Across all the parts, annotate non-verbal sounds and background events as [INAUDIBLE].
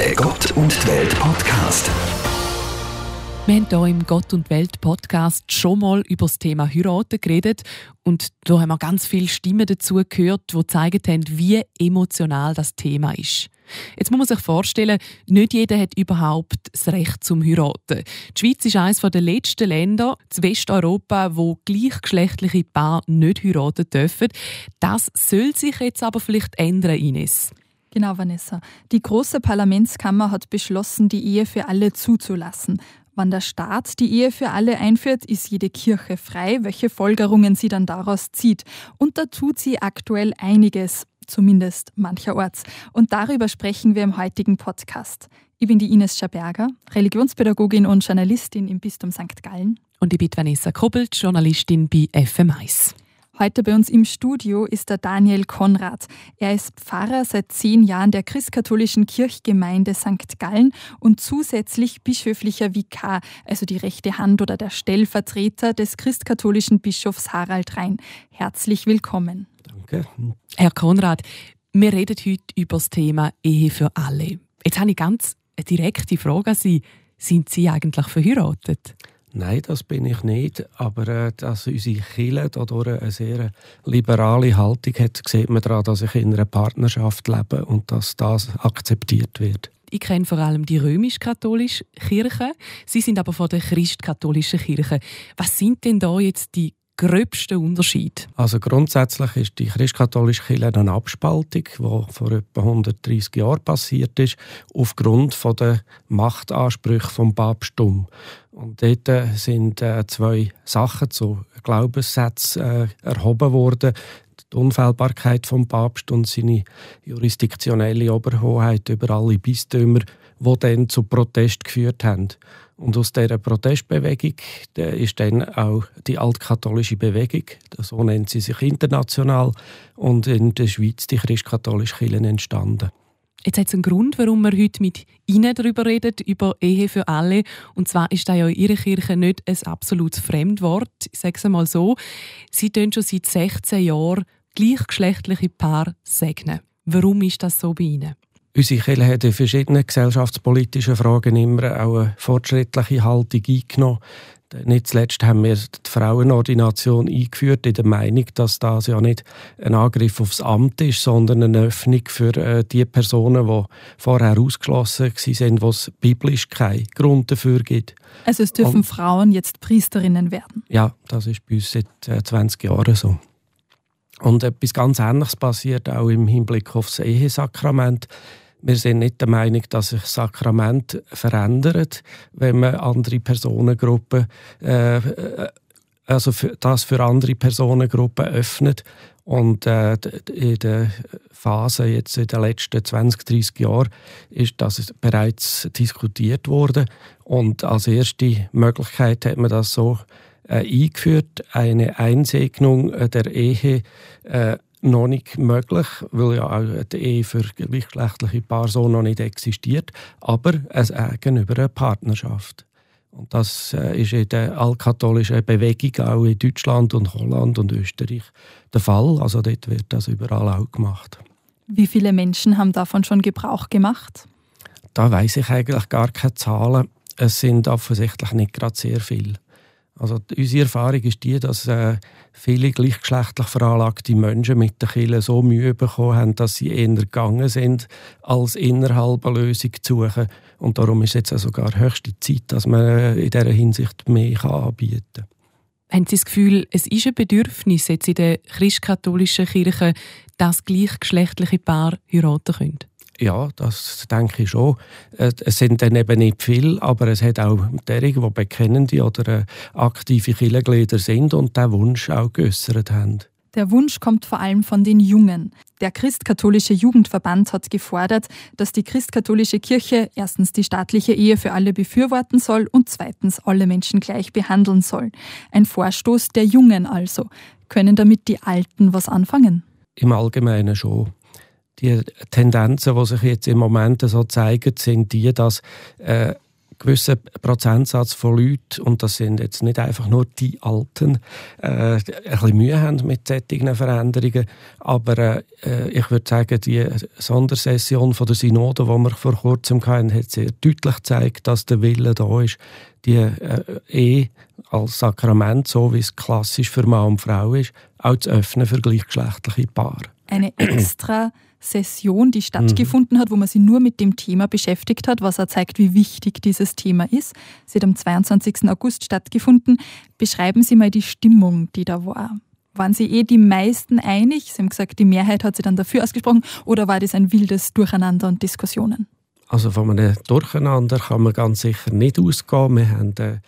Der Gott und die Welt Podcast. Wir haben hier im Gott und Welt Podcast schon mal über das Thema Heiraten geredet und da haben wir ganz viele Stimmen dazu gehört, die gezeigt haben, wie emotional das Thema ist. Jetzt muss man sich vorstellen, nicht jeder hat überhaupt das Recht zum Heiraten. Die Schweiz ist eines der letzten Länder in Westeuropa, wo gleichgeschlechtliche Paare nicht heiraten dürfen. Das soll sich jetzt aber vielleicht ändern, Ines. Genau, Vanessa. Die große Parlamentskammer hat beschlossen, die Ehe für alle zuzulassen. Wann der Staat die Ehe für alle einführt, ist jede Kirche frei, welche Folgerungen sie dann daraus zieht. Und da tut sie aktuell einiges, zumindest mancherorts. Und darüber sprechen wir im heutigen Podcast. Ich bin die Ines Schaberger, Religionspädagogin und Journalistin im Bistum St. Gallen. Und ich bin Vanessa Kobbelt, Journalistin bei FM1. Heute bei uns im Studio ist der Daniel Konrad. Er ist Pfarrer seit zehn Jahren der christkatholischen Kirchgemeinde St. Gallen und zusätzlich bischöflicher Vikar, also die rechte Hand oder der Stellvertreter des christkatholischen Bischofs Harald Rhein. Herzlich willkommen. Danke. Herr Konrad, wir reden heute über das Thema Ehe für alle. Jetzt habe ich ganz eine direkte Frage an Sie. Sind Sie eigentlich verheiratet? Nein, das bin ich nicht. Aber äh, dass unsere Kirche dadurch eine sehr liberale Haltung hat, sieht man daran, dass ich in einer Partnerschaft lebe und dass das akzeptiert wird. Ich kenne vor allem die römisch-katholische Kirche. Sie sind aber von der christkatholischen Kirche. Was sind denn da jetzt die gröbsten Unterschied? Also grundsätzlich ist die christkatholische Kirche eine Abspaltung, die vor etwa 130 Jahren passiert ist, aufgrund der Machtansprüche vom Papsttum. Und dort äh, sind äh, zwei Sachen zu Glaubenssätzen äh, erhoben worden. Die Unfehlbarkeit vom Papst und seine jurisdiktionelle Oberhoheit über alle Bistümer, die dann zu Protest geführt haben. Und aus dieser Protestbewegung ist dann auch die altkatholische Bewegung, so nennt sie sich international, und in der Schweiz die christkatholische Kirche entstanden. Jetzt hat es einen Grund, warum wir heute mit Ihnen darüber reden, über Ehe für alle. Und zwar ist da ja in Ihrer Kirche nicht ein absolutes Fremdwort. Ich sage es einmal so. Sie tun schon seit 16 Jahren gleichgeschlechtliche Paare segnen. Warum ist das so bei Ihnen? Unsere Kirche hat in verschiedenen gesellschaftspolitischen Fragen immer auch eine fortschrittliche Haltung eingenommen. Nicht zuletzt haben wir die Frauenordination eingeführt, in der Meinung, dass das ja nicht ein Angriff aufs Amt ist, sondern eine Öffnung für äh, die Personen, die vorher ausgeschlossen waren, wo es biblisch keinen Grund dafür gibt. Also es dürfen Und, Frauen jetzt Priesterinnen werden? Ja, das ist bei uns seit äh, 20 Jahren so. Und etwas ganz Ähnliches passiert auch im Hinblick auf das Ehesakrament. Wir sind nicht der Meinung, dass sich das Sakrament verändert, wenn man andere Personengruppen, äh, äh, also für, das für andere Personengruppen öffnet. Und äh, in der Phase jetzt in den letzten 20, 30 Jahren ist das bereits diskutiert worden. Und als erste Möglichkeit hat man das so eingeführt, eine Einsegnung der Ehe äh, noch nicht möglich, weil ja auch die Ehe für gleichgeschlechtliche Paare so noch nicht existiert, aber es Egen über eine Partnerschaft. Und das äh, ist in der altkatholischen Bewegung auch in Deutschland und Holland und Österreich der Fall. Also dort wird das überall auch gemacht. Wie viele Menschen haben davon schon Gebrauch gemacht? Da weiß ich eigentlich gar keine Zahlen. Es sind offensichtlich nicht gerade sehr viele. Also unsere Erfahrung ist die, dass äh, viele gleichgeschlechtlich veranlagte Menschen mit der Kirche so Mühe bekommen haben, dass sie eher gegangen sind, als innerhalb eine Lösung zu suchen. Und darum ist jetzt sogar höchste Zeit, dass man in dieser Hinsicht mehr anbieten kann. Haben Sie das Gefühl, es ist ein Bedürfnis jetzt in der christkatholischen Kirche, dass gleichgeschlechtliche Paare heiraten können? Ja, das denke ich schon. Es sind dann eben nicht viele, aber es hat auch derige, die bekennende oder äh, aktive Kirchenglieder sind und diesen Wunsch auch geäußert haben. Der Wunsch kommt vor allem von den Jungen. Der christkatholische Jugendverband hat gefordert, dass die christkatholische Kirche erstens die staatliche Ehe für alle befürworten soll und zweitens alle Menschen gleich behandeln soll. Ein Vorstoß der Jungen also. Können damit die Alten was anfangen? Im Allgemeinen schon die Tendenzen, die sich jetzt im Moment so zeigen, sind die, dass äh, gewisser Prozentsatz von Leuten, und das sind jetzt nicht einfach nur die Alten, äh, ein bisschen Mühe haben mit solchen Veränderungen. Aber äh, ich würde sagen, die Sondersession von der Synode, die wir vor kurzem hatten, hat sehr deutlich gezeigt, dass der Wille da ist, die äh, Ehe als Sakrament, so wie es klassisch für Mann und Frau ist, auch zu öffnen für gleichgeschlechtliche Paare. Eine [CLEARS THROAT] extra Session, die stattgefunden mhm. hat, wo man sich nur mit dem Thema beschäftigt hat, was auch zeigt, wie wichtig dieses Thema ist. Sie hat am 22. August stattgefunden. Beschreiben Sie mal die Stimmung, die da war. Waren Sie eh die meisten einig? Sie haben gesagt, die Mehrheit hat sich dann dafür ausgesprochen. Oder war das ein wildes Durcheinander und Diskussionen? Also von einem Durcheinander kann man ganz sicher nicht ausgehen. Wir haben äh,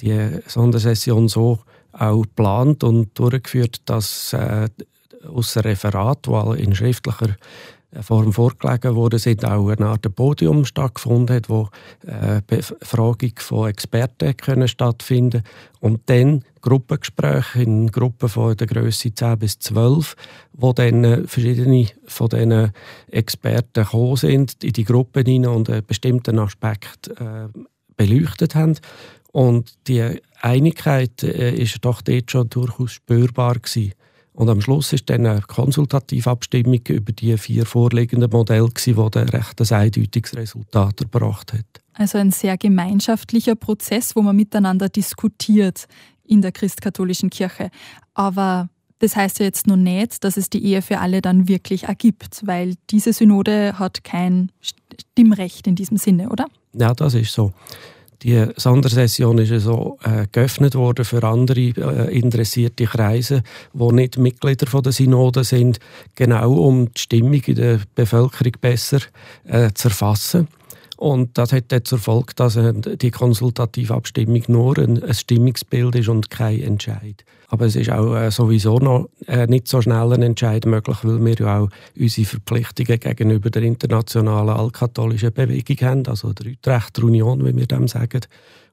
die Sondersession so auch geplant und durchgeführt, dass äh, aus dem Referat, das in schriftlicher Form vorgelegen wurde, sind auch eine Art Podium stattgefunden hat, wo äh, Befragung von Experten können stattfinden und dann Gruppengespräche in Gruppen von der Größe 10 bis 12, wo dann äh, verschiedene von diesen Experten gekommen sind in die Gruppen hinein und einen bestimmten Aspekt äh, beleuchtet haben. Und die Einigkeit äh, ist doch dort schon durchaus spürbar gewesen. Und am Schluss ist dann eine Konsultativabstimmung über die vier vorliegenden Modelle, die ein recht eindeutiges Resultat erbracht hat. Also ein sehr gemeinschaftlicher Prozess, wo man miteinander diskutiert in der christkatholischen Kirche. Aber das heißt ja jetzt noch nicht, dass es die Ehe für alle dann wirklich ergibt, weil diese Synode hat kein Stimmrecht in diesem Sinne, oder? Ja, das ist so. Die Sondersession ist so äh, geöffnet worden für andere äh, interessierte Kreise, die nicht Mitglieder von der Synode sind, genau um die Stimmung in der Bevölkerung besser äh, zu erfassen. Und das hat zur Folge, dass äh, die konsultative Abstimmung nur ein, ein, Stimmungsbild ist und kein Entscheid. Aber es ist auch äh, sowieso noch äh, nicht so schnell ein Entscheid möglich, weil wir ja auch unsere Verpflichtungen gegenüber der internationalen altkatholischen Bewegung haben, also der Utrechter Union, wie wir dem sagen.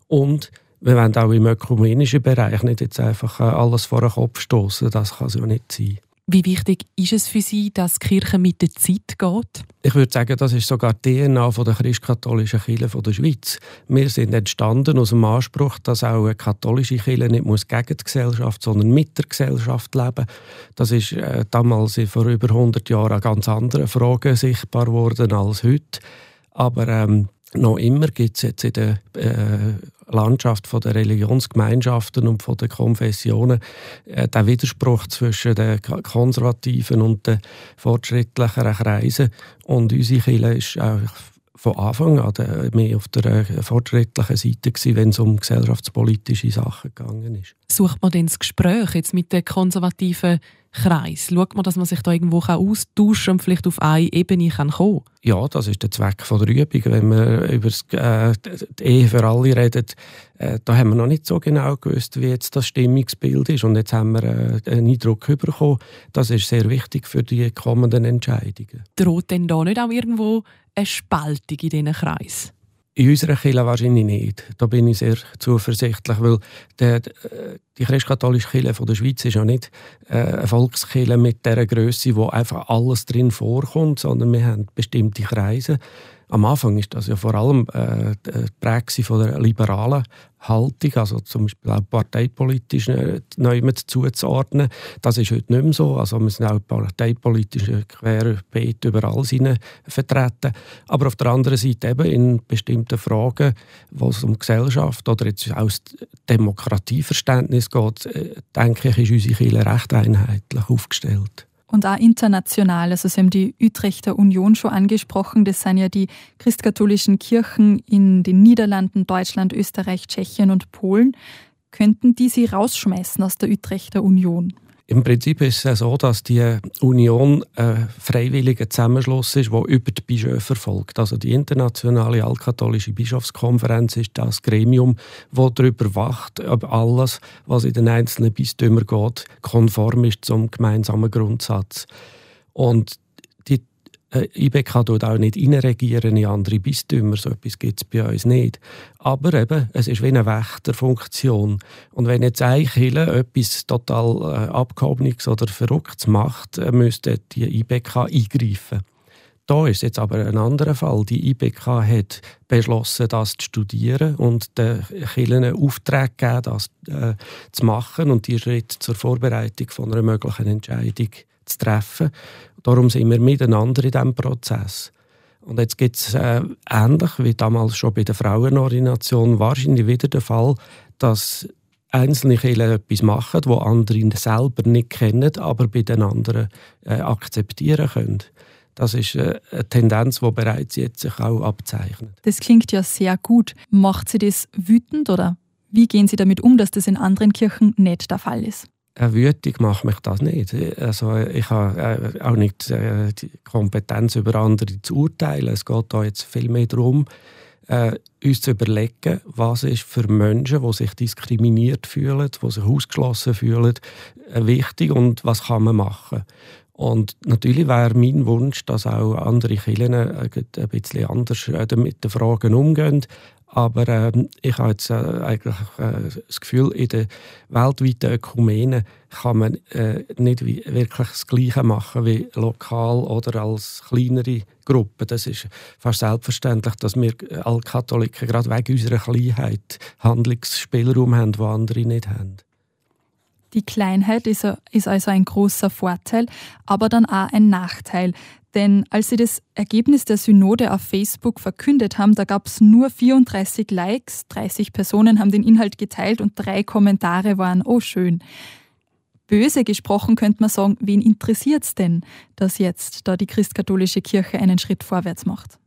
Und wir wollen auch im ökumenischen Bereich nicht jetzt einfach alles vor den Kopf stoßen. Das kann es ja nicht sein. Wie wichtig ist es für Sie, dass die Kirche mit der Zeit geht? Ich würde sagen, das ist sogar die DNA der christkatholischen Kirche der Schweiz. Wir sind entstanden aus dem Anspruch, dass auch eine katholische Kirche nicht muss gegen die Gesellschaft, sondern mit der Gesellschaft leben. Das ist äh, damals vor über 100 Jahren an ganz anderen Fragen sichtbar geworden als heute. Aber ähm, noch immer gibt es jetzt in der äh, Landschaft von der Religionsgemeinschaften und von den Konfessionen äh, den Widerspruch zwischen den konservativen und den fortschrittlicheren Kreisen. Und unsere Kirche ist auch von Anfang an mehr auf der äh, fortschrittlichen Seite gewesen, wenn es um gesellschaftspolitische Sachen gegangen ist. Sucht man denn das Gespräch jetzt mit den konservativen Kreis? Schaut man, dass man sich da irgendwo austauschen und vielleicht auf eine Ebene kann kommen Ja, das ist der Zweck von der Übung. Wenn wir über äh, die Ehe für alle reden, äh, da haben wir noch nicht so genau gewusst, wie jetzt das Stimmungsbild ist. Und jetzt haben wir äh, einen Eindruck bekommen. Das ist sehr wichtig für die kommenden Entscheidungen. Droht denn da nicht auch irgendwo eine Spaltung in diesen Kreis? In unserer Kirche wahrscheinlich nicht. Da bin ich sehr zuversichtlich, weil der, die christkatholische Kirche der Schweiz ist ja nicht äh, eine Volkskirche mit dieser Größe, wo einfach alles drin vorkommt, sondern wir haben bestimmte Kreise. Am Anfang ist das ja vor allem äh, die Prägung von der liberalen Haltung, also zum Beispiel auch parteipolitisch äh, neu zuzuordnen. Das ist heute nicht mehr so. Also wir sind auch parteipolitisch querbeet über alles vertreten. Aber auf der anderen Seite eben in bestimmten Fragen, wo es um Gesellschaft oder jetzt auch das Demokratieverständnis geht, äh, denke ich, ist unsere Kirche recht einheitlich aufgestellt und auch international. Also Sie haben die Utrechter Union schon angesprochen. Das sind ja die christkatholischen Kirchen in den Niederlanden, Deutschland, Österreich, Tschechien und Polen. Könnten die Sie rausschmeißen aus der Utrechter Union? Im Prinzip ist es so, dass die Union ein freiwilliger Zusammenschluss ist, der über die Bischöfe verfolgt. Also die internationale altkatholische Bischofskonferenz ist das Gremium, das darüber wacht, ob alles, was in den einzelnen Bistümern geht, konform ist zum gemeinsamen Grundsatz. Und äh, IBK tut auch nicht reinregieren in andere Bistümer, so etwas gibt es bei uns nicht. Aber eben, es ist wie eine Wächterfunktion. Und wenn jetzt eine etwas total äh, Abgehobenes oder Verrücktes macht, äh, müsste die IBK eingreifen. Da ist jetzt aber ein anderer Fall. Die IBK hat beschlossen, das zu studieren und den Kirchen Auftrag gegeben, das äh, zu machen und die Schritte zur Vorbereitung von einer möglichen Entscheidung zu treffen. Darum sind wir miteinander in diesem Prozess. Und jetzt gibt es äh, ähnlich wie damals schon bei der Frauenordination wahrscheinlich wieder der Fall, dass einzelne Kirchen etwas machen, wo andere selber nicht kennen, aber bei den anderen äh, akzeptieren können. Das ist äh, eine Tendenz, die bereits jetzt sich auch abzeichnet. Das klingt ja sehr gut. Macht Sie das wütend oder wie gehen Sie damit um, dass das in anderen Kirchen nicht der Fall ist? Äh, wütig macht mich das nicht. Also ich habe äh, auch nicht die Kompetenz über andere zu urteilen. Es geht da jetzt viel mehr darum, uns zu überlegen, was ist für Menschen, die sich diskriminiert fühlen, die sich ausgeschlossen fühlen, wichtig und was kann man machen. Und natürlich wäre mein Wunsch, dass auch andere Kirchen äh, ein bisschen anders äh, mit den Fragen umgehen. Aber äh, ich habe jetzt äh, eigentlich äh, das Gefühl, in der weltweiten Ökumene kann man äh, nicht wie, wirklich das Gleiche machen wie lokal oder als kleinere Gruppe. Das ist fast selbstverständlich, dass wir alle Katholiken gerade wegen unserer Kleinheit Handlungsspielraum haben, die andere nicht haben. Die Kleinheit ist, ist also ein großer Vorteil, aber dann auch ein Nachteil. Denn als sie das Ergebnis der Synode auf Facebook verkündet haben, da gab es nur 34 Likes, 30 Personen haben den Inhalt geteilt und drei Kommentare waren, oh schön. Böse gesprochen könnte man sagen, wen interessiert es denn, dass jetzt da die christkatholische Kirche einen Schritt vorwärts macht?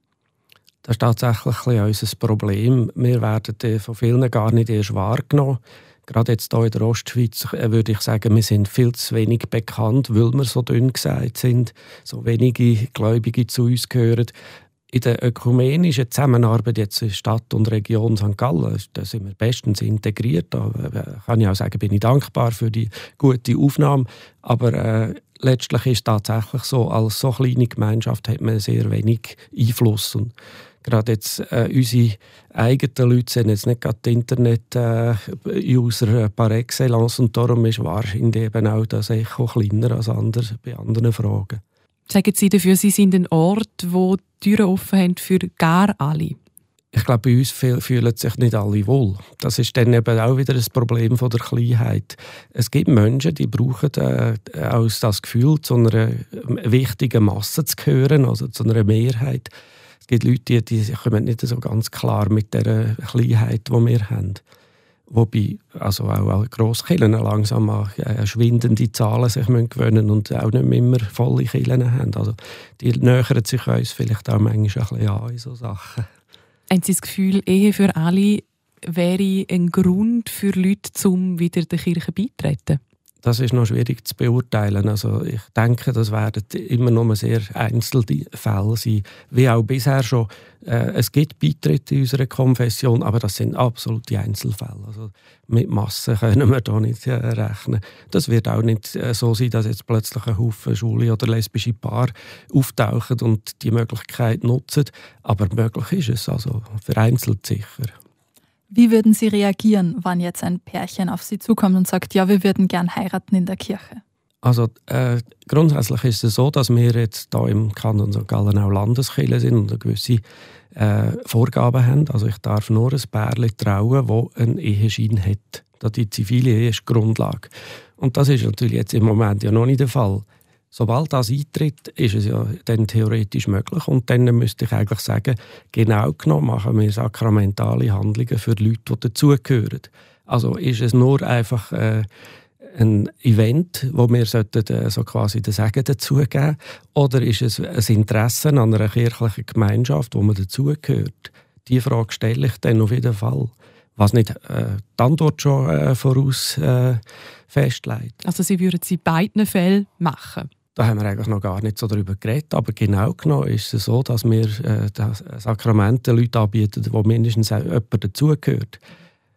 Das ist tatsächlich unser Problem. Wir werden von vielen gar nicht erst wahrgenommen gerade jetzt hier in der Ostschweiz äh, würde ich sagen, wir sind viel zu wenig bekannt, weil wir so dünn gesagt sind, so wenige Gläubige zu uns gehören. In der ökumenischen Zusammenarbeit jetzt in Stadt und Region St. Gallen, da sind wir bestens integriert. Da äh, kann ich auch sagen, bin ich dankbar für die gute Aufnahme. Aber äh, letztlich ist es tatsächlich so, als so kleine Gemeinschaft hat man sehr wenig Einfluss. Und gerade jetzt äh, unsere eigenen Leute sind jetzt nicht gerade Internet-User äh, par excellence und darum ist wahrscheinlich eben auch das Echo kleiner als anders bei anderen Fragen. Sagen Sie dafür, Sie sind ein Ort, wo die Türen offen haben für gar alle? ich glaube, bei uns fühlen sich nicht alle wohl. Das ist dann eben auch wieder das Problem von der Kleinheit. Es gibt Menschen, die brauchen äh, auch das Gefühl, zu einer wichtigen Masse zu gehören, also zu einer Mehrheit gibt Leute, die, die kommen nicht so ganz klar mit der Kleinheit, die wir haben. Wobei also auch Grosskillen langsam an äh, schwindende Zahlen sich gewöhnen und auch nicht immer volle Killen haben. Also die nähern sich uns vielleicht auch manchmal ein bisschen an in so Sachen. Haben Sie das Gefühl, Ehe für alle wäre ein Grund für Leute, um wieder der Kirche beitreten? Das ist noch schwierig zu beurteilen. Also ich denke, das werden immer nur sehr einzelne Fälle sein, wie auch bisher schon. Äh, es gibt Beitritte in unserer Konfession, aber das sind absolute Einzelfälle. Also mit Massen können wir da nicht äh, rechnen. Das wird auch nicht äh, so sein, dass jetzt plötzlich ein Haufen schwule oder lesbische Paar auftauchen und die Möglichkeit nutzen. Aber möglich ist es, also vereinzelt sicher. Wie würden Sie reagieren, wenn jetzt ein Pärchen auf Sie zukommt und sagt, ja, wir würden gern heiraten in der Kirche? Also äh, grundsätzlich ist es so, dass wir jetzt hier im Kanton St. Gallen auch Landeskirche sind und eine gewisse äh, Vorgaben haben. Also ich darf nur ein Pärchen trauen, das einen Eheschein hat. Die zivile Ehe ist die Grundlage. Und das ist natürlich jetzt im Moment ja noch nicht der Fall. Sobald das eintritt, ist es ja dann theoretisch möglich. Und dann müsste ich eigentlich sagen, genau genommen machen wir sakramentale Handlungen für Leute, die dazugehören. Also ist es nur einfach äh, ein Event, wo wir sollten, äh, so quasi den Segen dazugeben oder ist es ein Interesse an einer kirchlichen Gemeinschaft, wo man dazugehört? Die Frage stelle ich dann auf jeden Fall. Was nicht äh, die Antwort schon äh, voraus äh, festlegt. Also Sie würden sie in beiden Fällen machen? Da haben wir eigentlich noch gar nicht so darüber geredet. Aber genau genommen ist es so, dass wir äh, das anbieten, wo mindestens jemand dazugehört.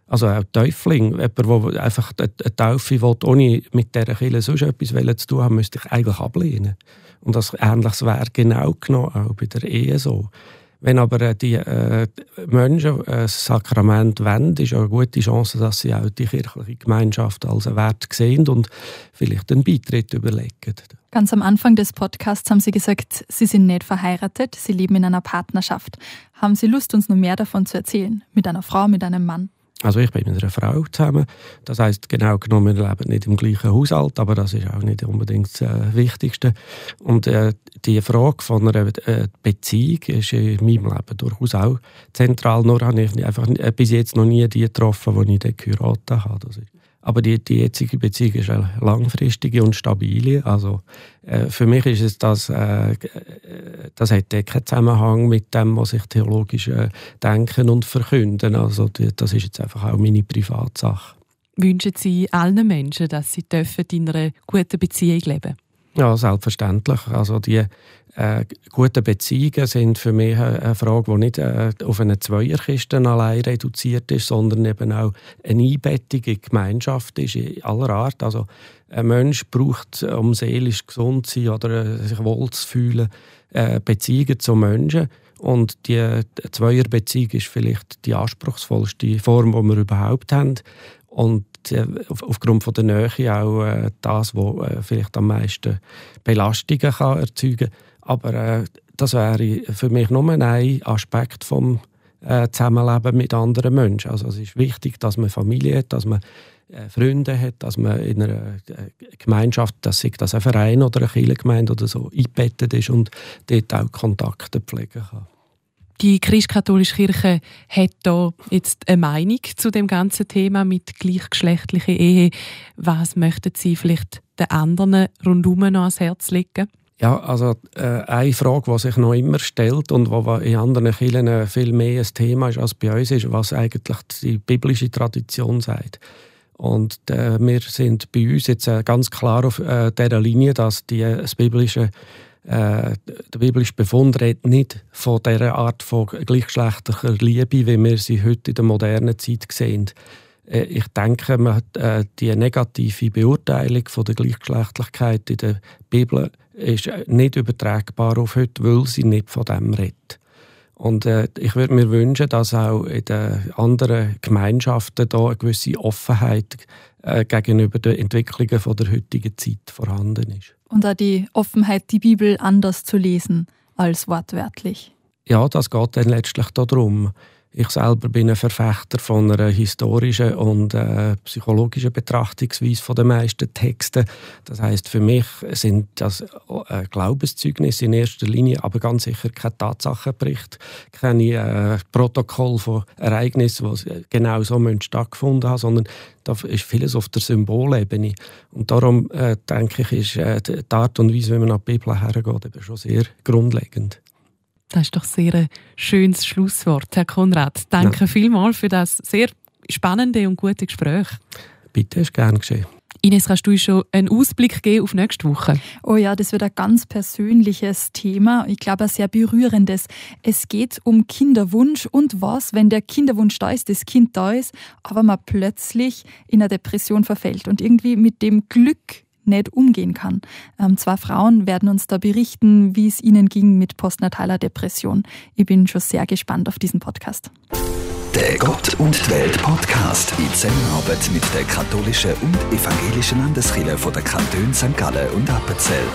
Also auch Täufling, jemand, der einfach eine Taufe will, ohne mit dieser Kirche sonst etwas zu tun haben, müsste ich eigentlich ablehnen. Und das Ähnliches wäre genau genommen auch bei der Ehe so. Wenn aber äh, die äh, Menschen ein Sakrament wollen, ist eine gute Chance, dass sie auch die kirchliche Gemeinschaft als einen Wert sehen und vielleicht einen Beitritt überlegen. Ganz am Anfang des Podcasts haben Sie gesagt, Sie sind nicht verheiratet, Sie leben in einer Partnerschaft. Haben Sie Lust, uns noch mehr davon zu erzählen? Mit einer Frau, mit einem Mann? Also ich bin mit einer Frau zusammen. Das heißt genau genommen, wir leben nicht im gleichen Haushalt, aber das ist auch nicht unbedingt das äh, Wichtigste. Und äh, die Frage von einer äh, Beziehung ist in meinem Leben durchaus auch zentral. Nur habe ich einfach äh, bis jetzt noch nie die getroffen, die ich dann geheiratet habe. Das ist aber die, die jetzige Beziehung ist eine langfristige und stabile. Also äh, für mich ist es das, äh, das hat keinen Zusammenhang mit dem, was ich theologisch äh, denken und verkünden. Also die, das ist jetzt einfach auch meine Privatsache. Wünschen Sie allen Menschen, dass sie in einer guten Beziehung leben dürfen? Ja, selbstverständlich. Also die äh, guten Beziehungen sind für mich eine Frage, die nicht äh, auf eine Zweierkiste allein reduziert ist, sondern eben auch eine Einbettung in Gemeinschaft ist, in aller Art. Also ein Mensch braucht, um seelisch gesund zu sein oder äh, sich wohl zu fühlen, äh, Beziehungen zu Menschen. Und die Zweierbeziehung ist vielleicht die anspruchsvollste Form, die wir überhaupt haben. Und äh, aufgrund von der Nähe auch äh, das, was äh, vielleicht am meisten Belastungen kann erzeugen kann. Aber das wäre für mich nur ein Aspekt vom Zusammenleben mit anderen Menschen. Also es ist wichtig, dass man Familie hat, dass man Freunde hat, dass man in einer Gemeinschaft, dass das ein Verein oder eine Kirchengemeinde oder so eingebettet ist und dort auch Kontakte pflegen kann. Die christkatholische Kirche hat da jetzt eine Meinung zu dem ganzen Thema mit gleichgeschlechtlicher Ehe. Was möchten Sie vielleicht den anderen rundum noch ans Herz legen? Ja, also äh, eine Frage, die sich noch immer stellt und die in anderen Kirchen viel mehr ein Thema ist als bei uns, ist, was eigentlich die biblische Tradition sagt. Und äh, wir sind bei uns jetzt äh, ganz klar auf äh, dieser Linie, dass die, das biblische äh, der biblische Befund redet nicht von dieser Art von gleichgeschlechtlicher Liebe, wie wir sie heute in der modernen Zeit sehen. Äh, ich denke, man hat, äh, die negative Beurteilung von der Gleichgeschlechtlichkeit in der Bibel ist nicht übertragbar auf heute, weil sie nicht von dem redet. Und äh, ich würde mir wünschen, dass auch in den anderen Gemeinschaften da eine gewisse Offenheit äh, gegenüber den Entwicklungen von der heutigen Zeit vorhanden ist. Und auch die Offenheit, die Bibel anders zu lesen als wortwörtlich. Ja, das geht dann letztlich darum. Ich selber bin ein Verfechter von einer historischen und äh, psychologischen Betrachtungsweise von den meisten Texten. Das heißt, für mich sind das äh, Glaubenszeugnisse in erster Linie, aber ganz sicher kein Tatsachenbericht, keine äh, Protokoll von Ereignissen, die genau so stattgefunden haben, sondern da ist vieles auf der Symbolebene. Und darum äh, denke ich, ist äh, die Art und Weise, wie man an die Bibel hergeht, eben schon sehr grundlegend. Das ist doch sehr ein schönes Schlusswort, Herr Konrad. Danke ja. vielmals für das sehr spannende und gute Gespräch. Bitte, ist gern geschehen. Ines, kannst du uns schon einen Ausblick geben auf nächste Woche? Oh ja, das wird ein ganz persönliches Thema. Ich glaube, ein sehr berührendes. Es geht um Kinderwunsch und was, wenn der Kinderwunsch da ist, das Kind da ist, aber man plötzlich in eine Depression verfällt und irgendwie mit dem Glück nicht umgehen kann. Ähm, zwei Frauen werden uns da berichten, wie es ihnen ging mit postnataler Depression. Ich bin schon sehr gespannt auf diesen Podcast. Der Gott und Welt Podcast in Zusammenarbeit mit der katholischen und evangelischen Landeskirche von der Kanton St. Gallen und Appenzell.